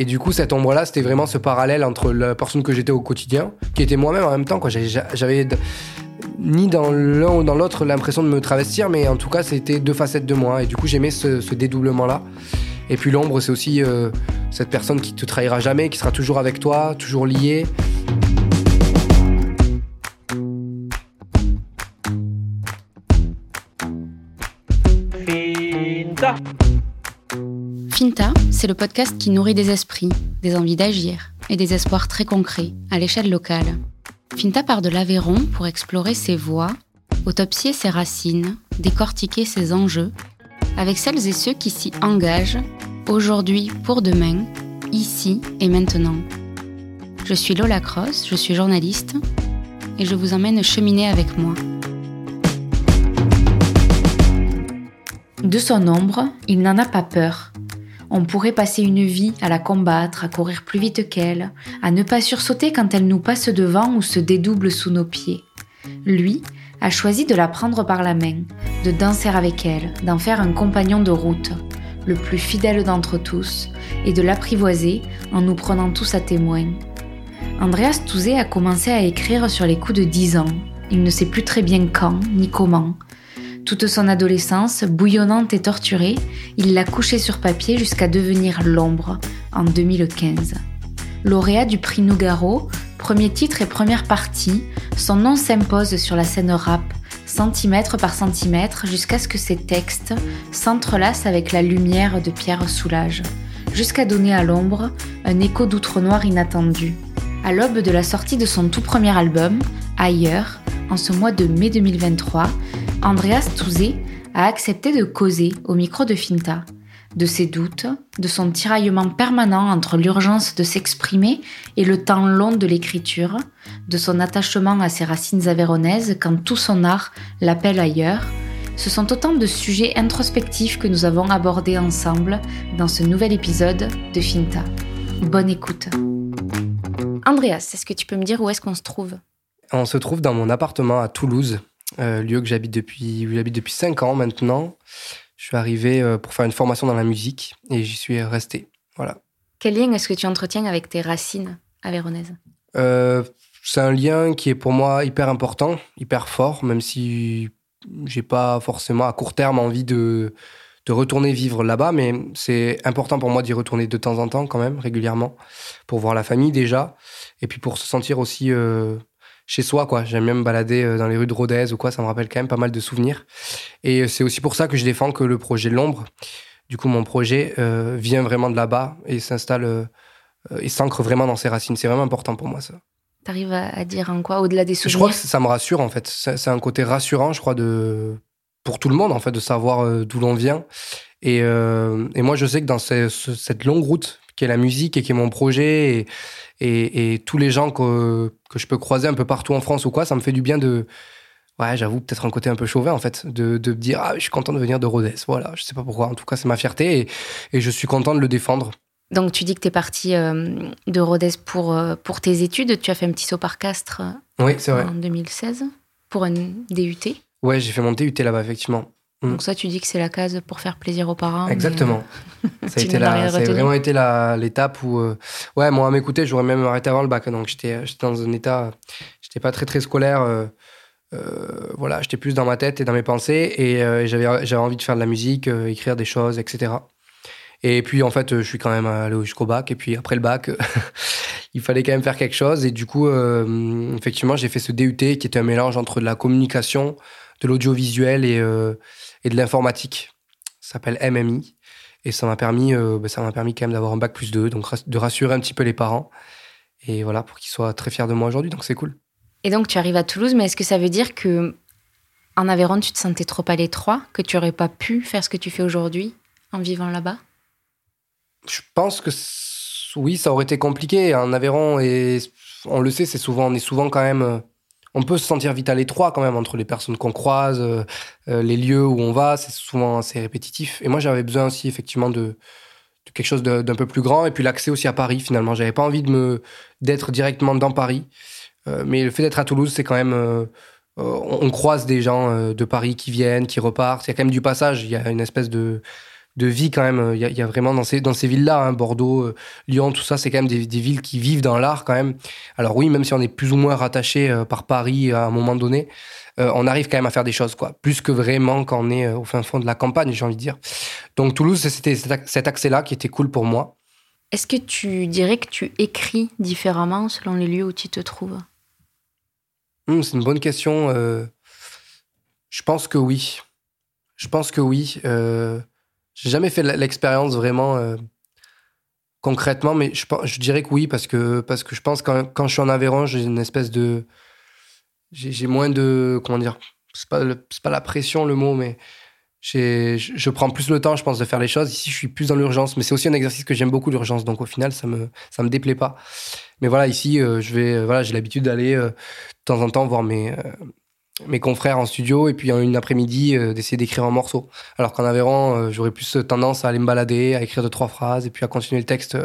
Et du coup, cette ombre-là, c'était vraiment ce parallèle entre la personne que j'étais au quotidien, qui était moi-même en même temps. J'avais ni dans l'un ou dans l'autre l'impression de me travestir, mais en tout cas, c'était deux facettes de moi. Et du coup, j'aimais ce, dédoublement-là. Et puis l'ombre, c'est aussi euh, cette personne qui te trahira jamais, qui sera toujours avec toi, toujours liée. Finta. Finta, c'est le podcast qui nourrit des esprits, des envies d'agir et des espoirs très concrets à l'échelle locale. Finta part de l'Aveyron pour explorer ses voies, autopsier ses racines, décortiquer ses enjeux, avec celles et ceux qui s'y engagent, aujourd'hui pour demain, ici et maintenant. Je suis Lola Cross, je suis journaliste, et je vous emmène cheminer avec moi. De son ombre, il n'en a pas peur. On pourrait passer une vie à la combattre, à courir plus vite qu'elle, à ne pas sursauter quand elle nous passe devant ou se dédouble sous nos pieds. Lui a choisi de la prendre par la main, de danser avec elle, d'en faire un compagnon de route, le plus fidèle d'entre tous, et de l'apprivoiser en nous prenant tous à témoin. Andreas Touzé a commencé à écrire sur les coups de 10 ans. Il ne sait plus très bien quand ni comment, toute son adolescence, bouillonnante et torturée, il l'a couchée sur papier jusqu'à devenir L'ombre en 2015. Lauréat du prix Nougaro, premier titre et première partie, son nom s'impose sur la scène rap, centimètre par centimètre, jusqu'à ce que ses textes s'entrelacent avec la lumière de Pierre Soulages, jusqu'à donner à l'ombre un écho d'outre-noir inattendu. À l'aube de la sortie de son tout premier album, Ailleurs, en ce mois de mai 2023, Andreas Touzé a accepté de causer au micro de Finta de ses doutes, de son tiraillement permanent entre l'urgence de s'exprimer et le temps long de l'écriture, de son attachement à ses racines avéronaises quand tout son art l'appelle ailleurs. Ce sont autant de sujets introspectifs que nous avons abordés ensemble dans ce nouvel épisode de Finta. Bonne écoute. Andreas, est-ce que tu peux me dire où est-ce qu'on se trouve? On se trouve dans mon appartement à Toulouse, euh, lieu que j'habite depuis, j'habite depuis 5 ans maintenant. Je suis arrivé euh, pour faire une formation dans la musique et j'y suis resté. Voilà. Quel lien est-ce que tu entretiens avec tes racines avéronaises euh, C'est un lien qui est pour moi hyper important, hyper fort, même si j'ai pas forcément à court terme envie de, de retourner vivre là-bas, mais c'est important pour moi d'y retourner de temps en temps quand même, régulièrement, pour voir la famille déjà, et puis pour se sentir aussi chez soi, quoi. J'aime bien me balader euh, dans les rues de Rodez ou quoi, ça me rappelle quand même pas mal de souvenirs. Et euh, c'est aussi pour ça que je défends que le projet l'ombre, du coup, mon projet euh, vient vraiment de là-bas et s'installe et s'ancre vraiment dans ses racines. C'est vraiment important pour moi, ça. T'arrives à, dire en quoi, au-delà des souvenirs Je crois que ça me rassure, en fait. C'est un côté rassurant, je crois, de pour tout le monde, en fait, de savoir d'où l'on vient. Et, et, moi, je sais que dans cette longue route qui est la musique et qui est mon projet et, et, tous les gens que, que, je peux croiser un peu partout en France ou quoi, ça me fait du bien de. Ouais, j'avoue, peut-être un côté un peu chauvin en fait, de, de me dire Ah, je suis content de venir de Rodez. Voilà, je sais pas pourquoi. En tout cas, c'est ma fierté et, et, je suis content de le défendre. Donc, tu dis que tu es parti euh, de Rodez pour, euh, pour tes études. Tu as fait un petit saut par Castres oui, c'est vrai. en 2016 pour un DUT. Ouais, j'ai fait mon DUT là-bas, effectivement. Mm. Donc ça, tu dis que c'est la case pour faire plaisir aux parents. Exactement. ça a, été la, vraiment été l'étape où, euh, ouais, moi à m'écouter, j'aurais même arrêté avant le bac. Donc j'étais dans un état, j'étais pas très très scolaire. Euh, euh, voilà, j'étais plus dans ma tête et dans mes pensées et j'avais j'avais envie de faire de la musique, écrire des choses, etc. Et puis en fait, je suis quand même allé jusqu'au bac et puis après le bac, il fallait quand même faire quelque chose et du coup, effectivement, j'ai fait ce DUT qui était un mélange entre de la communication, de l'audiovisuel et et de l'informatique. Ça s'appelle MMI. Et ça m'a permis, euh, bah, ça m'a permis quand même d'avoir un bac plus 2, donc de rassurer un petit peu les parents. Et voilà, pour qu'ils soient très fiers de moi aujourd'hui. Donc c'est cool. Et donc tu arrives à Toulouse, mais est-ce que ça veut dire que en Aveyron, tu te sentais trop à l'étroit, que tu n'aurais pas pu faire ce que tu fais aujourd'hui en vivant là-bas? Je pense que oui, ça aurait été compliqué. En Aveyron, et on le sait, c'est souvent, on est souvent quand même euh, on peut se sentir vite à l'étroit quand même entre les personnes qu'on croise, euh, euh, les lieux où on va, c'est souvent assez répétitif. Et moi, j'avais besoin aussi effectivement de, quelque chose d'un peu plus grand et puis l'accès aussi à Paris finalement. J'avais pas envie de d'être directement dans Paris, euh, mais le fait d'être à Toulouse, c'est quand même on, croise des gens de Paris qui viennent, qui repartent. Il y a quand même du passage. Il y a une espèce de de vie quand même. Il y a, vraiment dans ces, dans ces villes-là, hein, Bordeaux, Lyon, tout ça, c'est quand même des, des, villes qui vivent dans l'art quand même. Alors oui, même si on est plus ou moins rattaché par Paris à un moment donné, on arrive quand même à faire des choses, quoi. Plus que vraiment quand on est au fin fond de la campagne, j'ai envie de dire. Donc Toulouse, c'était cet accès-là qui était cool pour moi. Est-ce que tu dirais que tu écris différemment selon les lieux où tu te trouves? Hmm, C'est une bonne question. Euh, je pense que oui. Je pense que oui. Euh, j'ai jamais fait l'expérience vraiment euh, concrètement, mais je, dirais que oui parce que parce que je pense que quand, je suis en Aveyron, j'ai une espèce de j'ai moins de comment dire. C'est pas pas la pression le mot, mais je prends plus le temps, je pense, de faire les choses. Ici, je suis plus dans l'urgence, mais c'est aussi un exercice que j'aime beaucoup, l'urgence. Donc, au final, ça me, ça me déplaît pas. Mais voilà, ici, euh, je vais, euh, voilà, j'ai l'habitude d'aller de temps en temps voir mes, mes confrères en studio et puis en une après-midi d'essayer d'écrire un morceau. Alors qu'en Aveyron, j'aurais plus tendance à aller me balader, à écrire deux, trois phrases et puis à continuer le texte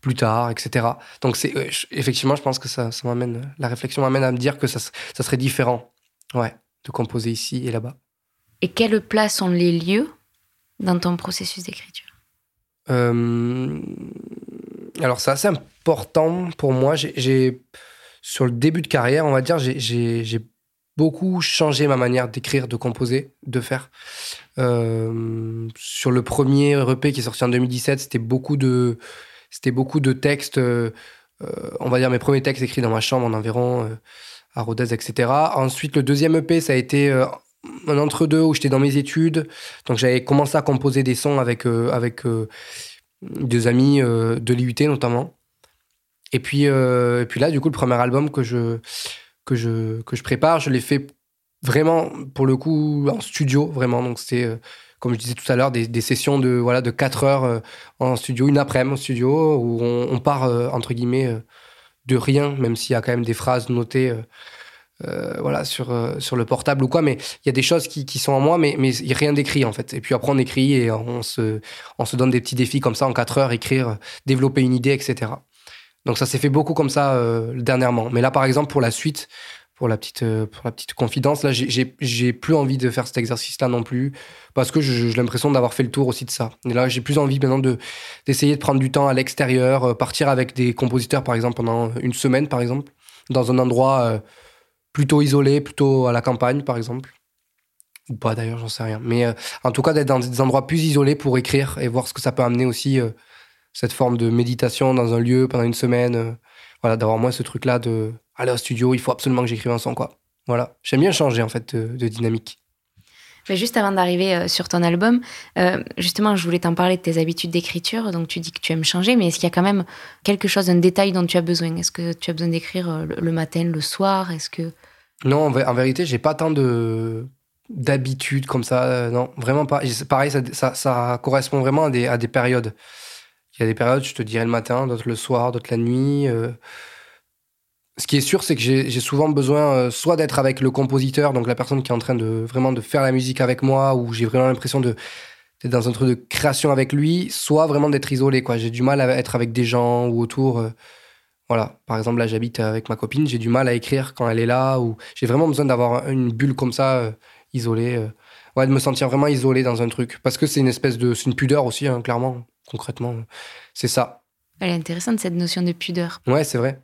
plus tard, etc. Donc, c'est, effectivement, je pense que ça, ça m'amène, la réflexion m'amène à me dire que ça, ça serait différent, ouais, de composer ici et là-bas. Et quelle place ont les lieux dans ton processus d'écriture? Euh, Alors, c'est assez important pour moi. J'ai, sur le début de carrière, on va dire, j'ai beaucoup changé ma manière d'écrire, de composer, de faire. Euh, sur le premier EP qui est sorti en 2017, c'était beaucoup de, c'était beaucoup de textes. Euh, on va dire mes premiers textes écrits dans ma chambre en environ à Rodez, etc. Ensuite, le deuxième EP, ça a été un entre-deux où j'étais dans mes études. Donc j'avais commencé à composer des sons avec, euh, avec euh, des amis euh, de l'IUT notamment. Et puis, et puis là, du coup, le premier album que je, que je, que je prépare, je l'ai fait vraiment, pour le coup, en studio, vraiment. Donc c'était, comme je disais tout à l'heure, des, des, sessions de, voilà, de 4 heures en studio, une après-midi en studio, où on, part, entre guillemets, de rien, même s'il y a quand même des phrases notées euh, voilà, sur, euh, sur le portable ou quoi, mais il y a des choses qui, qui sont en moi, mais, mais rien d'écrit en fait. Et puis après, on écrit et on se, on se donne des petits défis comme ça en 4 heures, écrire, développer une idée, etc. Donc ça s'est fait beaucoup comme ça euh, dernièrement. Mais là, par exemple, pour la suite, pour la petite, pour la petite confidence, là, j'ai plus envie de faire cet exercice-là non plus, parce que j'ai l'impression d'avoir fait le tour aussi de ça. Et là, j'ai plus envie maintenant d'essayer de prendre du temps à l'extérieur, partir avec des compositeurs, par exemple, pendant une semaine, par exemple, dans un endroit plutôt isolé, plutôt à la campagne, par exemple. Ou pas d'ailleurs, j'en sais rien. Mais euh, en tout cas, d'être dans des endroits plus isolés pour écrire et voir ce que ça peut amener aussi, euh, cette forme de méditation dans un lieu pendant une semaine. Euh, voilà, d'avoir moins ce truc-là de aller au studio, il faut absolument que j'écrive un son, quoi. Voilà. J'aime bien changer, en fait, de dynamique. Mais juste avant d'arriver euh, sur ton album, euh, justement, je voulais t'en parler de tes habitudes d'écriture. Donc, tu dis que tu aimes changer, mais est-ce qu'il y a quand même quelque chose, un détail dont tu as besoin? Est-ce que tu as besoin d'écrire le matin, le soir? Est-ce que non, en, vérité, j'ai pas tant de d'habitudes comme ça. non, vraiment pas. Pareil, ça, ça, correspond vraiment à des, à des périodes. Il y a des périodes, je te dirais le matin, d'autres le soir, d'autres la nuit ce qui est sûr, c'est que j'ai souvent besoin euh, soit d'être avec le compositeur, donc la personne qui est en train de vraiment de faire la musique avec moi, ou j'ai vraiment l'impression de d'être dans un truc de création avec lui, soit vraiment d'être isolé. quoi. J'ai du mal à être avec des gens ou autour. Euh, voilà. Par exemple, là, j'habite avec ma copine, j'ai du mal à écrire quand elle est là, ou j'ai vraiment besoin d'avoir une bulle comme ça, euh, isolée. ouais, de me sentir vraiment isolé dans un truc. Parce que c'est une espèce de. C'est une pudeur aussi, hein, clairement, concrètement. C'est ça. Elle est intéressante, cette notion de pudeur. Ouais, c'est vrai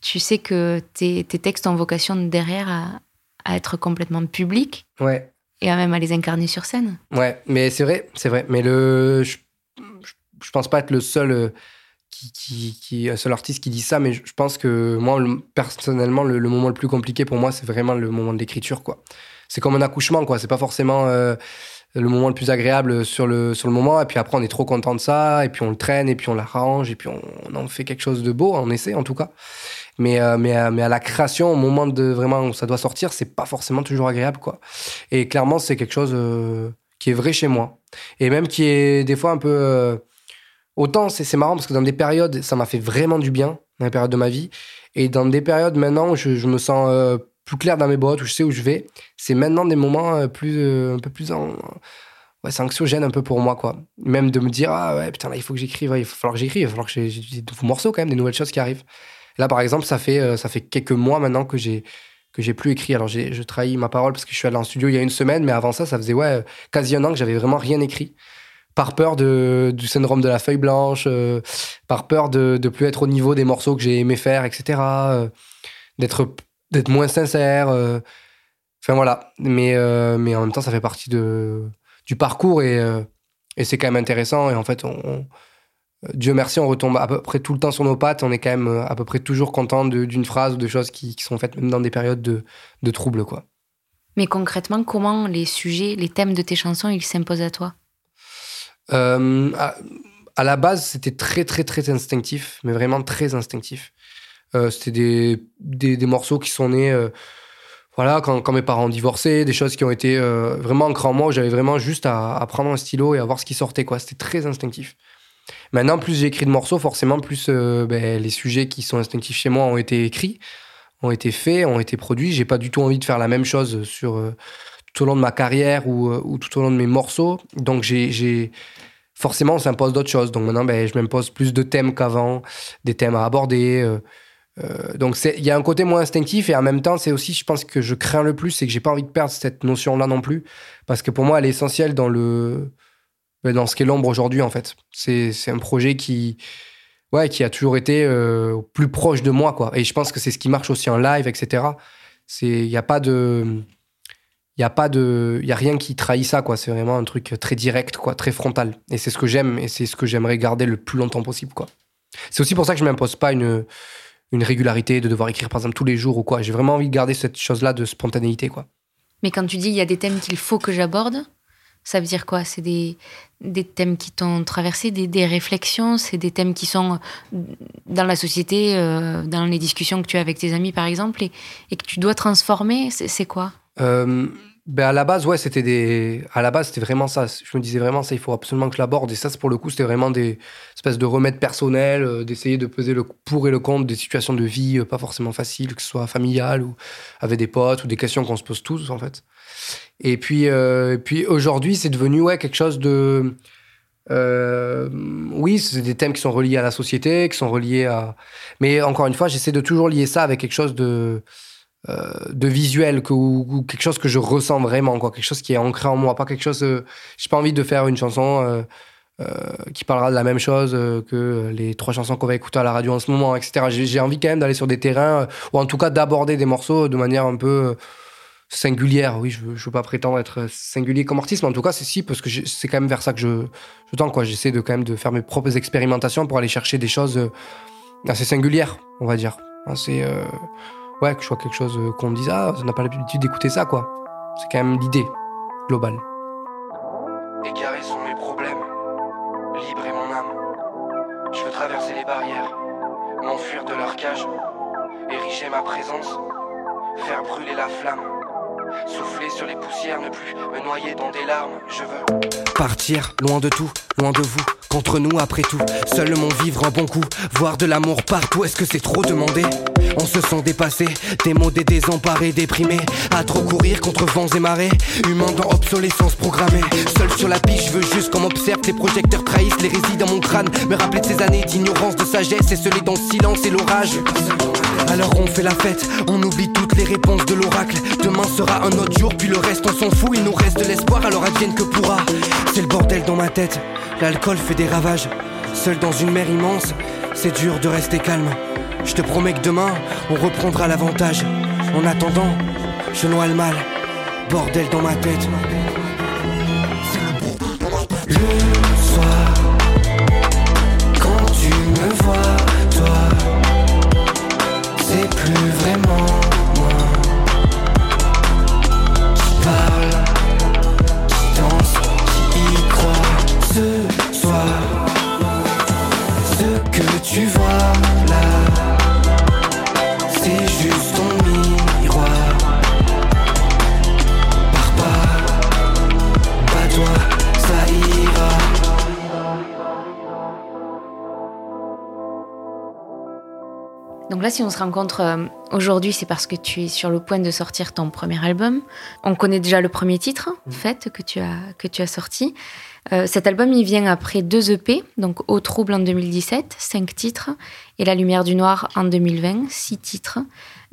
tu sais que tes, textes ont vocation derrière à, être complètement publics. Ouais. Et à même à les incarner sur scène. Ouais, mais c'est vrai, c'est vrai. Mais le, je, je, pense pas être le seul euh, qui, qui, seul artiste qui dit ça, mais je, pense que moi, personnellement, le, moment le plus compliqué pour moi, c'est vraiment le moment de l'écriture, quoi. C'est comme un accouchement, quoi. C'est pas forcément euh, le moment le plus agréable sur le, sur le moment, et puis après, on est trop content de ça, et puis on le traîne, et puis on l'arrange, et puis on, en fait quelque chose de beau, on essaie en tout cas. Mais, euh, mais, euh, mais à la création, au moment de vraiment où ça doit sortir, c'est pas forcément toujours agréable, quoi. Et clairement, c'est quelque chose euh, qui est vrai chez moi. Et même qui est des fois un peu. autant, c'est marrant parce que dans des périodes, ça m'a fait vraiment du bien, dans les périodes de ma vie. Et dans des périodes maintenant où je, me sens plus clair dans mes bottes, où je sais où je vais, c'est maintenant des moments plus, un peu plus en ouais, c'est anxiogène un peu pour moi, quoi. Même de me dire, ah ouais, putain, là, il faut que j'écrive, il va falloir que j'écrive, il va falloir que j'ai des nouveaux morceaux quand même, des nouvelles choses qui arrivent. Là, par exemple, ça fait, euh, ça fait quelques mois maintenant que j'ai que j'ai plus écrit. Alors, je trahis ma parole parce que je suis allé en studio il y a une semaine, mais avant ça, ça faisait ouais, quasi un an que j'avais vraiment rien écrit. par peur de, du syndrome de la feuille blanche, par peur de ne plus être au niveau des morceaux que j'ai aimé faire, etc. d'être d'être moins sincère. Enfin voilà. Mais, mais en même temps, ça fait partie de, du parcours et, et c'est quand même intéressant. Et en fait, on, Dieu merci, on retombe à peu près tout le temps sur nos pattes. On est quand même à peu près toujours content d'une phrase ou de choses qui, qui, sont faites même dans des périodes de, de troubles, quoi. Mais concrètement, comment les sujets, les thèmes de tes chansons, ils s'imposent à toi? Euh, à, la base, c'était très, très, très instinctif, mais vraiment très instinctif. Euh, c'était des, des, morceaux qui sont nés euh, voilà, quand, mes parents ont divorcé, des choses qui ont été vraiment ancrées en moi, j'avais vraiment juste à, prendre un stylo et à voir ce qui sortait. quoi. C'était très instinctif. Maintenant, plus j'ai écrit de morceaux, forcément, plus ben, les sujets qui sont instinctifs chez moi ont été écrits ont été faits, ont été produits. J'ai pas du tout envie de faire la même chose sur euh, tout au long de ma carrière ou, euh, ou, tout au long de mes morceaux. Donc j'ai forcément on s'impose d'autres choses. Donc maintenant, ben, je m'impose plus de thèmes qu'avant, des thèmes à aborder. Euh, donc il y a un côté moins instinctif et en même temps, c'est aussi, je pense que je crains le plus, c'est que j'ai pas envie de perdre cette notion-là non plus, parce que pour moi, elle est essentielle dans le ben, dans ce qu'est l'ombre aujourd'hui en fait. C'est un projet qui ouais, qui a toujours été euh, plus proche de moi, quoi. Et je pense que c'est ce qui marche aussi en live, etc. C'est, il n'y a pas de, il y a pas de, y a rien qui trahit ça, quoi. C'est vraiment un truc très direct, quoi, très frontal. Et c'est ce que j'aime, et c'est ce que j'aimerais garder le plus longtemps possible, quoi. C'est aussi pour ça que je m'impose pas une, une régularité de devoir écrire, par exemple, tous les jours ou quoi. J'ai vraiment envie de garder cette chose-là de spontanéité, quoi. Mais quand tu dis il y a des thèmes qu'il faut que j'aborde, ça veut dire quoi? C'est des, des thèmes qui t'ont traversé, des, des réflexions, c'est des thèmes qui sont dans la société, euh, dans les discussions que tu as avec tes amis, par exemple, et, et que tu dois transformer? C'est quoi? Euh, ben à la base, ouais, c'était des. À la base, c'était vraiment ça. Je me disais vraiment ça, il faut absolument que je l'aborde. Et ça, pour le coup, c'était vraiment des espèces de remèdes personnels, euh, d'essayer de peser le pour et le contre des situations de vie pas forcément faciles, que ce soit familiales ou avec des potes ou des questions qu'on se pose tous, en fait. Et puis, euh, puis aujourd'hui, c'est devenu ouais, quelque chose de. Euh, oui, c'est des thèmes qui sont reliés à la société, qui sont reliés à. Mais encore une fois, j'essaie de toujours lier ça avec quelque chose de, euh, de visuel ou, quelque chose que je ressens vraiment, quoi. Quelque chose qui est ancré en moi, pas quelque chose. Euh, j'ai pas envie de faire une chanson. Euh, qui parlera de la même chose que les trois chansons qu'on va écouter à la radio en ce moment, etc. J'ai envie quand même d'aller sur des terrains, ou en tout cas d'aborder des morceaux de manière un peu singulière. Oui, je veux, veux pas prétendre être singulier comme artiste, mais en tout cas, c'est si, parce que c'est quand même vers ça que je, je tends. J'essaie de quand même de faire mes propres expérimentations pour aller chercher des choses euh, assez singulières, on va dire. Euh, ouais, que je vois quelque chose euh, qu'on me dise, ah, on n'a pas l'habitude d'écouter ça, quoi. C'est quand même l'idée globale. Égarés sont mes problèmes, libre est mon âme. Je veux traverser les barrières, m'enfuir de leur cage, ériger ma présence, faire brûler la flamme. Sur les poussières, ne plus me noyer dans des larmes. Je veux partir loin de tout, loin de vous. Contre nous, après tout, seul mon vivre un bon coup. Voir de l'amour partout, est-ce que c'est trop demandé? On se sent dépassé, démodé, désemparé, déprimé. À trop courir contre vents et marées. Humain dans obsolescence programmée. Seul sur la piste, je veux juste qu'on m'observe. Tes projecteurs trahissent les résidus dans mon crâne. Me rappeler de ces années d'ignorance, de sagesse et scellé dans le silence et l'orage. Alors on fait la fête, on oublie toutes les réponses de l'oracle. Demain sera un autre jour, puis le reste on s'en fout. Il nous reste de l'espoir, alors advienne que pourra. C'est le bordel dans ma tête, l'alcool fait des ravages. Seul dans une mer immense, c'est dur de rester calme. Je te promets que demain, on reprendra l'avantage. En attendant, je noie le mal. Bordel dans ma tête. Le soir, quand tu me vois, là, si on se rencontre euh, aujourd'hui, c'est parce que tu es sur le point de sortir ton premier album. On connaît déjà le premier titre, mmh. Fête, que tu as, que tu as sorti. Euh, cet album, il vient après deux EP, donc Au Trouble en 2017, cinq titres, et La Lumière du Noir en 2020, six titres.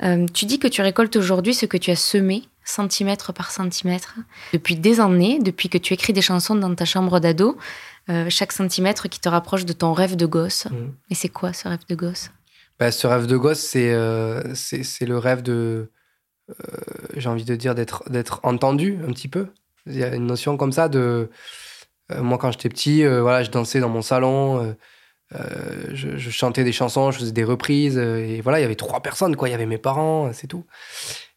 Euh, tu dis que tu récoltes aujourd'hui ce que tu as semé, centimètre par centimètre, depuis des années, depuis que tu écris des chansons dans ta chambre d'ado. chaque centimètre qui te rapproche de ton rêve de gosse. Mmh. Et c'est quoi ce rêve de gosse? Bah, Ce rêve de gosse, c'est c'est le rêve de. J'ai envie de dire d'être entendu un petit peu. Il y a une notion comme ça de. moi, quand j'étais petit, voilà, je dansais dans mon salon. je, chantais des chansons, je faisais des reprises, et voilà, il y avait trois personnes, quoi. Il y avait mes parents, c'est tout.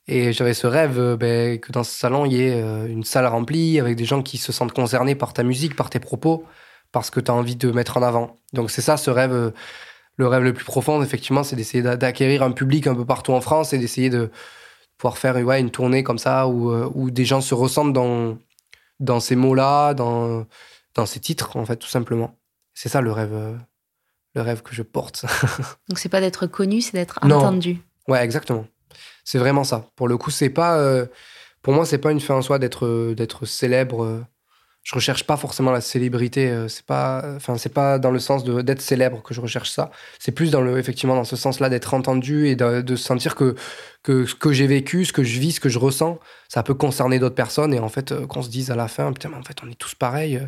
Et j'avais ce rêve euh, ben, que dans ce salon, il y ait euh, une salle remplie avec des gens qui se sentent concernés par ta musique, par tes propos, parce que tu as envie de mettre en avant. Donc c'est ça ce rêve, euh, le rêve le plus profond, effectivement, c'est d'essayer d'acquérir un public un peu partout en France et d'essayer de pouvoir faire ouais, une tournée comme ça où, où des gens se ressentent dans, dans ces mots-là, dans, dans ces titres, en fait, tout simplement. C'est ça le rêve, le rêve que je porte. Donc c'est pas d'être connu, c'est d'être entendu. Ouais, exactement. C'est vraiment ça. Pour le coup, c'est pas. Euh, pour moi, c'est pas une fin en soi d'être euh, d'être célèbre. Euh. Je recherche pas forcément la célébrité. C'est pas. Enfin, c'est pas dans le sens d'être célèbre que je recherche ça. C'est plus dans le effectivement dans ce sens-là d'être entendu et de, sentir que que ce que j'ai vécu, ce que je vis, ce que je ressens, ça peut concerner d'autres personnes et en fait qu'on se dise à la fin, putain, mais en fait, on est tous pareils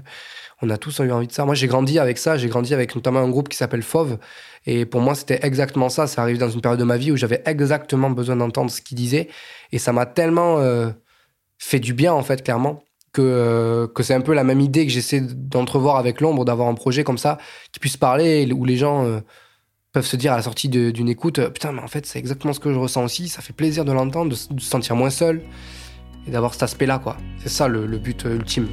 on a tous eu envie de ça. Moi, j'ai grandi avec ça. J'ai grandi avec notamment un groupe qui s'appelle Fauve. Et pour moi, c'était exactement ça. Ça arrive dans une période de ma vie où j'avais exactement besoin d'entendre ce qu'il disait. Et ça m'a tellement euh, fait du bien, en fait, clairement, que, euh, que c'est un peu la même idée que j'essaie d'entrevoir avec l'ombre, d'avoir un projet comme ça qui puisse parler, où les gens euh, peuvent se dire à la sortie d'une écoute Putain, mais en fait, c'est exactement ce que je ressens aussi. Ça fait plaisir de l'entendre, de, se sentir moins seul et d'avoir cet aspect-là, quoi. C'est ça le but ultime.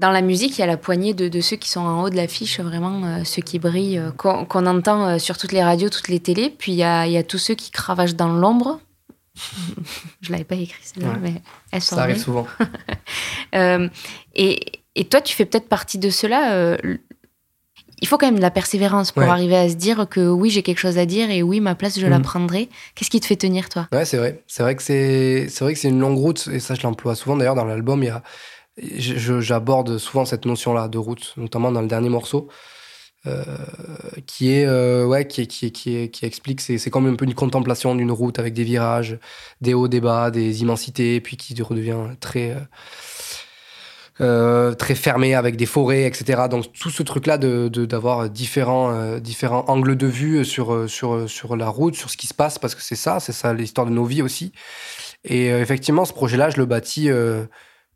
Dans la musique, il y a la poignée de, ceux qui sont en haut de l'affiche, vraiment euh, ceux qui brillent, euh, qu'on entend euh, sur toutes les radios, toutes les télés. Puis il y a, tous ceux qui cravachent dans l'ombre. Je l'avais pas écrit celle-là, mais sont Ça arrive souvent. et, toi, tu fais peut-être partie de cela. il faut quand même de la persévérance pour arriver à se dire que oui, j'ai quelque chose à dire et oui, ma place, je la mhm. prendrai. Qu'est-ce qui te fait tenir, toi? Ouais, c'est vrai. C'est vrai que c'est, c'est vrai que c'est une longue route et ça, je l'emploie souvent. D'ailleurs, dans l'album, il y a j'aborde souvent cette notion-là de route, notamment dans le dernier morceau, euh, qui est euh, ouais, qui, qui, qui, qui explique c'est c'est comme un peu une contemplation d'une route avec des virages, des hauts, des bas, des immensités, puis qui redevient très euh, très fermé avec des forêts, etc. Donc tout ce truc-là de d'avoir différents différents angles de vue sur sur sur la route, sur ce qui se passe, parce que c'est ça, c'est ça l'histoire de nos vies aussi. Et effectivement, ce projet-là, je le bâtis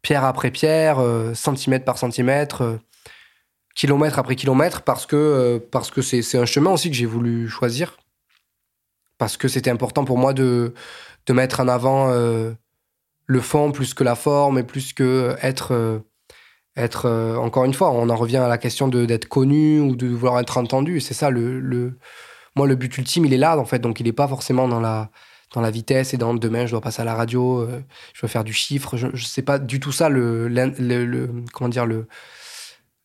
pierre après pierre, euh, centimètre par centimètre, euh, kilomètre après kilomètre, parce que euh, parce que c'est un chemin aussi que j'ai voulu choisir, parce que c'était important pour moi de, de mettre en avant le fond plus que la forme et plus que être être encore une fois on en revient à la question d'être connu ou de vouloir être entendu. C'est ça le, le moi le but ultime il est là en fait. Donc il n'est pas forcément dans la dans la vitesse et dans demain je dois passer à la radio, euh, je dois faire du chiffre. Je, ne sais pas du tout ça le, le, comment dire le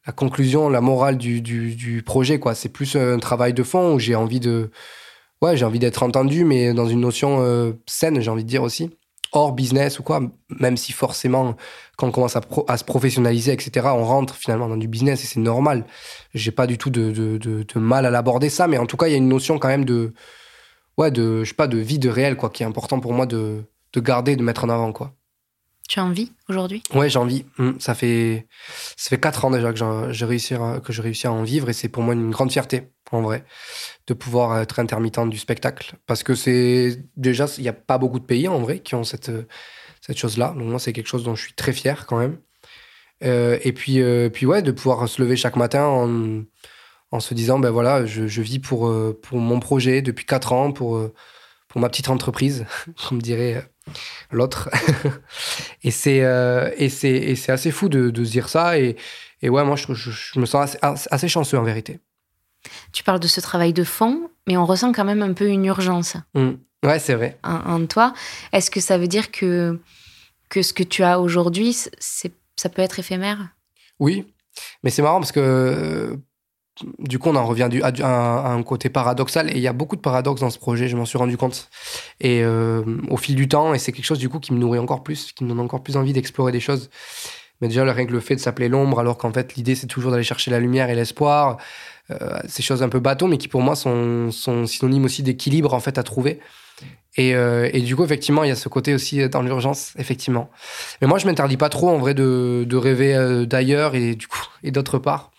la conclusion, la morale du, du, projet quoi. C'est plus un travail de fond où j'ai envie de ouais j'ai envie d'être entendu mais dans une notion euh, saine j'ai envie de dire aussi hors business ou quoi. Même si forcément quand on commence à, à, se professionnaliser etc on rentre finalement dans du business et c'est normal. J'ai pas du tout de, de, de mal à l'aborder ça mais en tout cas il y a une notion quand même de ouais, de, je sais pas, de vie, de réel, quoi, qui est important pour moi de, de garder, de mettre en avant, quoi. Tu as envie aujourd'hui? Ouais, j'ai envie. Hum, ça fait ça fait quatre ans déjà que j'ai réussi que je réussis à en vivre et c'est pour moi une grande fierté en vrai de pouvoir être intermittent du spectacle. Parce que c'est déjà il n'y a pas beaucoup de pays en vrai qui ont cette cette chose là donc moi c'est quelque chose dont je suis très fier quand même. Euh, et puis euh, puis ouais de pouvoir se lever chaque matin en en se disant ben voilà, je, je vis pour, euh, pour mon projet depuis 4 ans, pour, euh, pour ma petite entreprise, comme dirait l'autre. et c'est et c'est c'est assez fou de, de, se dire ça et, et ouais moi je, je, me sens assez, assez, chanceux en vérité. Tu parles de ce travail de fond, mais on ressent quand même un peu une urgence. Mmh. Ouais, c'est vrai. En, en toi, est-ce que ça veut dire que que ce que tu as aujourd'hui, c'est ça peut être éphémère? Oui, mais c'est marrant parce que du coup, on en revient à, un côté paradoxal. Et il y a beaucoup de paradoxes dans ce projet, je m'en suis rendu compte. Et euh, au fil du temps, et c'est quelque chose du coup qui me nourrit encore plus, qui me donne encore plus envie d'explorer des choses. Mais déjà, rien que le fait de s'appeler l'ombre, alors qu'en fait, l'idée, c'est toujours d'aller chercher la lumière et l'espoir. ces choses un peu bateau, mais qui pour moi sont, sont synonymes aussi d'équilibre en fait à trouver. Et, et, du coup, effectivement, il y a ce côté aussi dans l'urgence, effectivement. Mais moi, je m'interdis pas trop en vrai de, rêver d'ailleurs et du coup et d'autre part,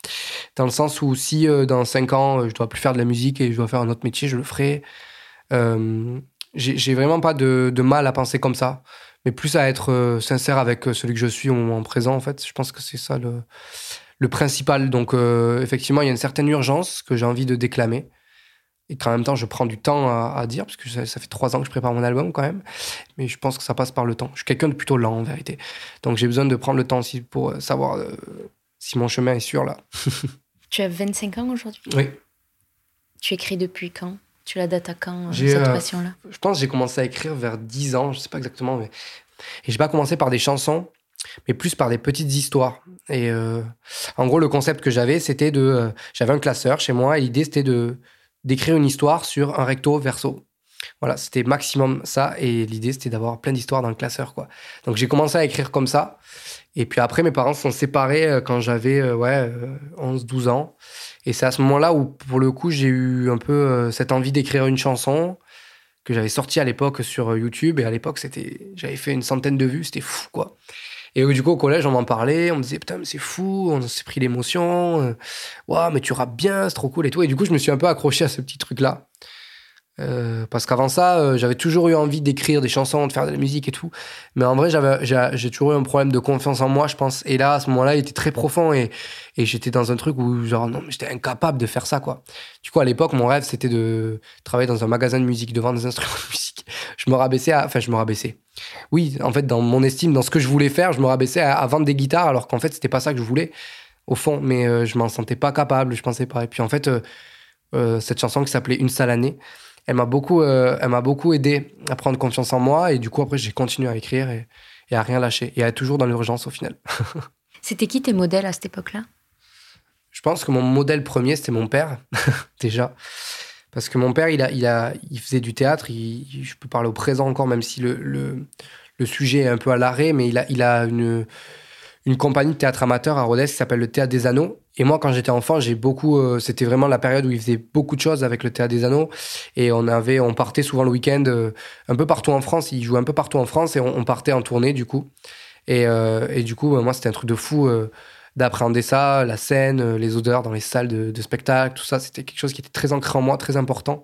dans le sens où si dans cinq ans je dois plus faire de la musique et je dois faire un autre métier, je le ferai. j'ai vraiment pas de, mal à penser comme ça mais plus à être euh, sincère avec euh, celui que je suis au moment présent, en fait. Je pense que c'est ça le, principal. Donc, euh, effectivement, il y a une certaine urgence que j'ai envie de déclamer. Et qu'en même temps, je prends du temps à, dire, parce que ça, fait trois ans que je prépare mon album quand même. Mais je pense que ça passe par le temps. Je suis quelqu'un de plutôt lent, en vérité. Donc, j'ai besoin de prendre le temps aussi pour savoir si mon chemin est sûr, là. tu as 25 ans aujourd'hui? Oui. Tu écris depuis quand? Tu la dates à quand, euh, cette euh, passion-là? Je pense que j'ai commencé à écrire vers 10 ans, je sais pas exactement. Mais... Et j'ai pas commencé par des chansons, mais plus par des petites histoires. Et euh, en gros, le concept que j'avais, c'était de. j'avais un classeur chez moi et l'idée, c'était de d'écrire une histoire sur un recto verso. Voilà, c'était maximum ça. Et l'idée, c'était d'avoir plein d'histoires dans le classeur, quoi. Donc j'ai commencé à écrire comme ça. Et puis après, mes parents se sont séparés quand j'avais ouais, 11, 12 ans. Et c'est à ce moment-là où, pour le coup, j'ai eu un peu euh, cette envie d'écrire une chanson que j'avais sortie à l'époque sur euh, YouTube. Et à l'époque, c'était, j'avais fait une centaine de vues, c'était fou, quoi. Et du coup, au collège, on m'en parlait, on me disait, putain, mais c'est fou, on s'est pris l'émotion, waouh, mais tu rappes bien, c'est trop cool et tout. Et du coup, je me suis un peu accroché à ce petit truc-là. Euh, parce qu'avant ça, euh, j'avais toujours eu envie d'écrire des chansons, de faire de la musique et tout. Mais en vrai, j'ai, toujours eu un problème de confiance en moi, je pense. Et là, à ce moment-là, il était très profond et, et j'étais dans un truc où, genre, non, j'étais incapable de faire ça, quoi. Du coup, à l'époque, mon rêve, c'était de travailler dans un magasin de musique, de vendre des instruments de musique. Je me rabaissais à, enfin, je me rabaissais. Oui, en fait, dans mon estime, dans ce que je voulais faire, je me rabaissais à, vendre des guitares, alors qu'en fait, c'était pas ça que je voulais, au fond. Mais euh, je m'en sentais pas capable, je pensais pas. Et puis, en fait, cette chanson qui s'appelait Une sale année, elle m'a beaucoup, euh, elle m'a beaucoup aidé à prendre confiance en moi. Et du coup, après, j'ai continué à écrire et, à rien lâcher. Et à être toujours dans l'urgence au final. c'était qui tes modèles à cette époque-là? Je pense que mon modèle premier, c'était mon père, déjà. Parce que mon père, il, a, il, a, il faisait du théâtre. je peux parler au présent encore, même si le, le, le sujet est un peu à l'arrêt, mais il a, il a une une compagnie de théâtre amateur à Rodez qui s'appelle le Théâtre des Anneaux. Et moi, quand j'étais enfant, j'ai beaucoup. Euh, c'était vraiment la période où il faisait beaucoup de choses avec le Théâtre des Anneaux. Et on avait, on partait souvent le week-end euh, un peu partout en France. Il jouait un peu partout en France et on, partait en tournée du coup. Et, euh, et du coup, moi, c'était un truc de fou d'appréhender ça, la scène, les odeurs dans les salles de, de spectacle, tout ça. C'était quelque chose qui était très ancré en moi, très important.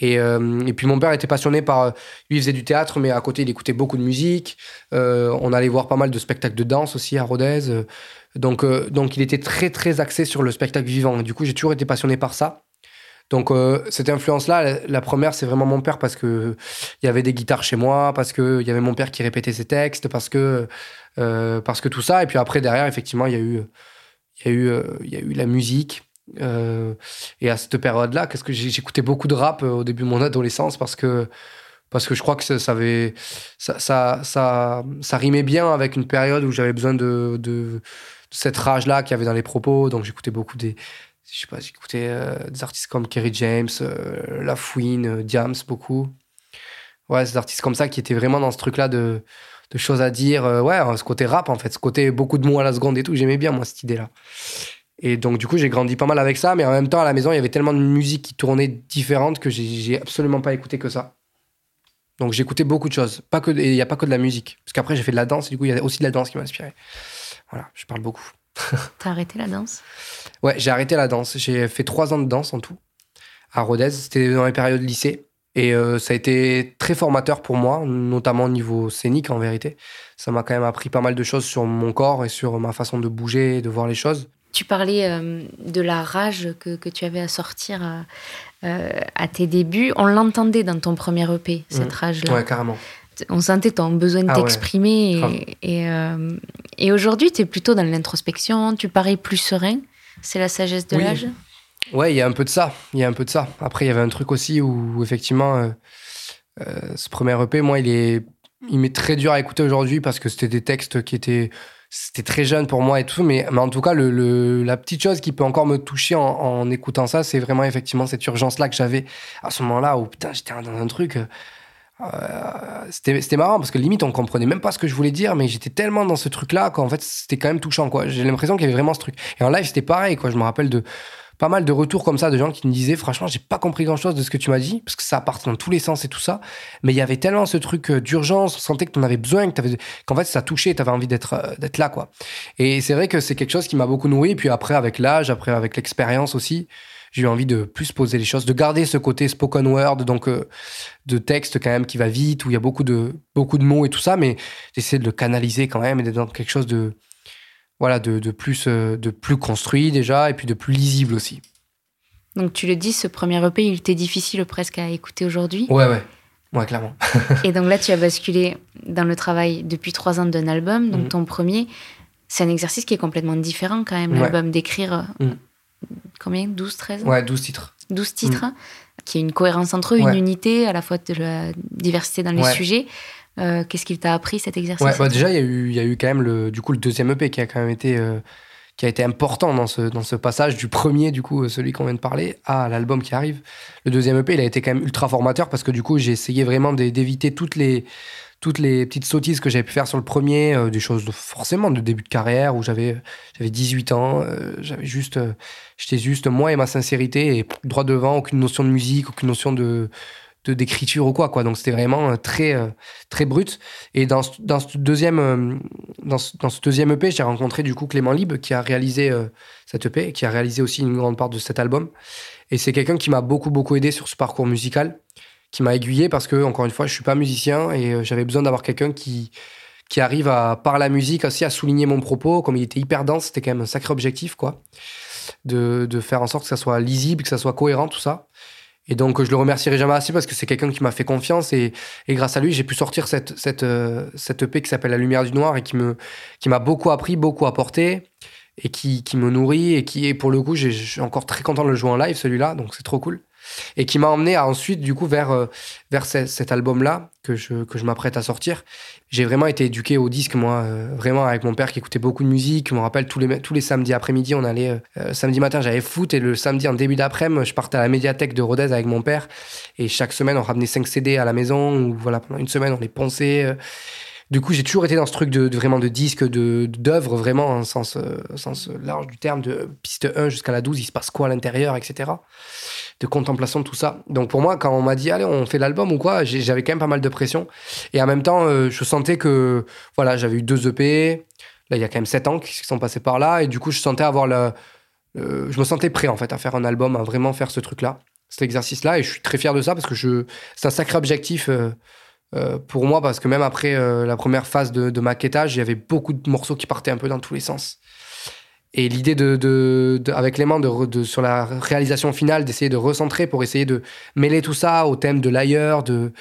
Et, euh, et, puis mon père était passionné par. Lui, il faisait du théâtre, mais à côté, il écoutait beaucoup de musique. Euh, on allait voir pas mal de spectacles de danse aussi à Rodez. Donc, euh, donc il était très, très axé sur le spectacle vivant. Du coup, j'ai toujours été passionné par ça. Donc, cette influence-là, la, première, c'est vraiment mon père parce que il y avait des guitares chez moi, parce qu'il y avait mon père qui répétait ses textes, parce que, parce que tout ça. Et puis après, derrière, effectivement, il y a eu, il y a eu, il y a eu la musique. Euh, et à cette période-là, qu'est-ce que j'écoutais beaucoup de rap euh, au début de mon adolescence parce que parce que je crois que ça, avait, ça, ça, ça, ça, rimait bien avec une période où j'avais besoin de, de, cette rage-là qu'il y avait dans les propos. Donc j'écoutais beaucoup des, je sais pas, j'écoutais euh, des artistes comme Kerry James, La Fouine, Diams, beaucoup. Ouais, des artistes comme ça qui étaient vraiment dans ce truc-là de, de choses à dire. ouais, ce côté rap en fait, ce côté beaucoup de mots à la seconde et tout. J'aimais bien moi cette idée-là. Et donc, du coup, j'ai grandi pas mal avec ça, mais en même temps, à la maison, il y avait tellement de musique qui tournait différente que j'ai absolument pas écouté que ça. Donc, j'écoutais beaucoup de choses. Pas que, il n'y a pas que de la musique. Parce qu'après, j'ai fait de la danse, et du coup, il y a aussi de la danse qui m'a inspiré. Voilà, je parle beaucoup. T'as arrêté la danse? Ouais, j'ai arrêté la danse. J'ai fait trois ans de danse en tout, à Rodez. C'était dans les périodes lycée. Et euh, ça a été très formateur pour moi, notamment au niveau scénique en vérité. Ça m'a quand même appris pas mal de choses sur mon corps et sur ma façon de bouger et de voir les choses. Tu parlais euh, de la rage que, que, tu avais à sortir à, euh, à tes débuts. On l'entendait dans ton premier EP, cette mmh. rage-là. Ouais, carrément. On sentait ton besoin de ah t'exprimer. Et, euh, et, aujourd'hui, tu es plutôt dans l'introspection, tu parais plus serein. C'est la sagesse de l'âge? Ouais, il y a un peu de ça. Il y a un peu de ça. Après, il y avait un truc aussi où, effectivement, ce premier EP, moi, il est, il m'est très dur à écouter aujourd'hui parce que c'était des textes qui étaient c'était très jeune pour moi et tout, mais, mais en tout cas, le, la petite chose qui peut encore me toucher en, en écoutant ça, c'est vraiment effectivement cette urgence-là que j'avais à ce moment-là où putain, j'étais dans un truc. Euh, c'était marrant parce que limite, on comprenait même pas ce que je voulais dire, mais j'étais tellement dans ce truc-là qu'en fait, c'était quand même touchant, quoi. J'ai l'impression qu'il y avait vraiment ce truc. Et en live, c'était pareil, quoi. Je me rappelle de pas mal de retours comme ça de gens qui me disaient franchement j'ai pas compris grand chose de ce que tu m'as dit parce que ça part dans tous les sens et tout ça. Mais il y avait tellement ce truc euh, d'urgence on sentait que tu en avais besoin qu'en fait ça touchait tu avais envie d'être euh, d'être là quoi. Et c'est vrai que c'est quelque chose qui m'a beaucoup nourri puis après avec l'âge après avec l'expérience aussi j'ai eu envie de plus poser les choses de garder ce côté spoken word donc euh, de texte quand même qui va vite où il y a beaucoup de beaucoup de mots et tout ça mais d'essayer de le canaliser quand même et d'être dans quelque chose de voilà, de, plus, euh, de plus construit déjà, et puis de plus lisible aussi. Donc tu le dis, ce premier EP, il était difficile presque à écouter aujourd'hui. Ouais, ouais. Ouais, clairement. et donc là, tu as basculé dans le travail depuis trois ans d'un album. Donc mhm. ton premier, c'est un exercice qui est complètement différent quand même, l'album, d'écrire mhm. combien? 12, 13 Ouais, 12 titres. 12 titres, mhm. qui est une cohérence entre eux, une unité, à la fois de la diversité dans les sujets. Euh, qu'est-ce qu'il t'a appris cet exercice bah, Déjà, il y, a eu, y a eu quand même le, du coup, le deuxième EP qui a quand même été, euh, qui a été important dans ce, dans ce passage du premier, du coup, celui qu'on vient de parler, à l'album qui arrive. Le deuxième EP, il a été quand même ultra formateur parce que du coup, j'ai essayé vraiment d'éviter toutes les, toutes les petites sottises que j'avais pu faire sur le premier, euh, des choses forcément de début de carrière où j'avais j'avais 18 ans, j'avais juste j'étais juste moi et ma sincérité et droit devant, aucune notion de musique, aucune notion de d'écriture ou quoi quoi. Donc c'était vraiment euh, très euh, très brut. Et dans dans ce deuxième euh, dans ce, dans ce deuxième EP j'ai rencontré du coup Clément Libre qui a réalisé cette EP et qui a réalisé aussi une grande part de cet album. Et c'est quelqu'un qui m'a beaucoup beaucoup aidé sur ce parcours musical qui m'a aiguillé parce que encore une fois je suis pas musicien et j'avais besoin d'avoir quelqu'un qui qui arrive à par la musique aussi à souligner mon propos. Comme il était hyper dense c'était quand même un sacré objectif quoi. De, de faire en sorte que ça soit lisible que ça soit cohérent tout ça et donc, je le remercierai jamais assez parce que c'est quelqu'un qui m'a fait confiance et, et, grâce à lui, j'ai pu sortir cette, cette, euh, cette EP qui s'appelle La Lumière du Noir et qui qui m'a beaucoup appris, beaucoup apporté et qui, qui me nourrit et qui est, pour le coup, je suis encore très content de le jouer en live, celui-là, donc c'est trop cool et qui m'a emmené à, ensuite du coup vers euh, vers cet album là que je que je m'apprête à sortir. J'ai vraiment été éduqué au disque moi euh, vraiment avec mon père qui écoutait beaucoup de musique, je me rappelle tous les tous les samedis après-midi, on allait euh, samedi matin, j'avais foot et le samedi en début d'après-midi, je partais à la médiathèque de Rodez avec mon père. Et chaque semaine on ramenait 5 CD à la maison ou voilà pendant une semaine on les ponçait du coup, j'ai toujours été dans ce truc de, vraiment de disque, de d'œuvre, vraiment, en sens, sens large du terme, de piste 1 jusqu'à la 12, il se passe quoi à l'intérieur, etc de contemplation tout ça. Donc pour moi, quand on m'a dit allez, on fait l'album ou quoi, j'avais quand même pas mal de pression. Et en même temps, euh, je sentais que voilà, j'avais eu deux EP. Là, il y a quand même sept ans qui sont passés par là, et du coup, je sentais avoir le, je me sentais prêt en fait à faire un album, à vraiment faire ce truc-là, cet exercice-là, et je suis très fier de ça parce que je, c'est un sacré objectif. Euh, euh, pour moi, parce que même après la première phase de, de maquettage, il y avait beaucoup de morceaux qui partaient un peu dans tous les sens. Et l'idée de, de, avec les mains de, sur la réalisation finale, d'essayer de recentrer pour essayer de mêler tout ça au thème de l'ailleurs. De...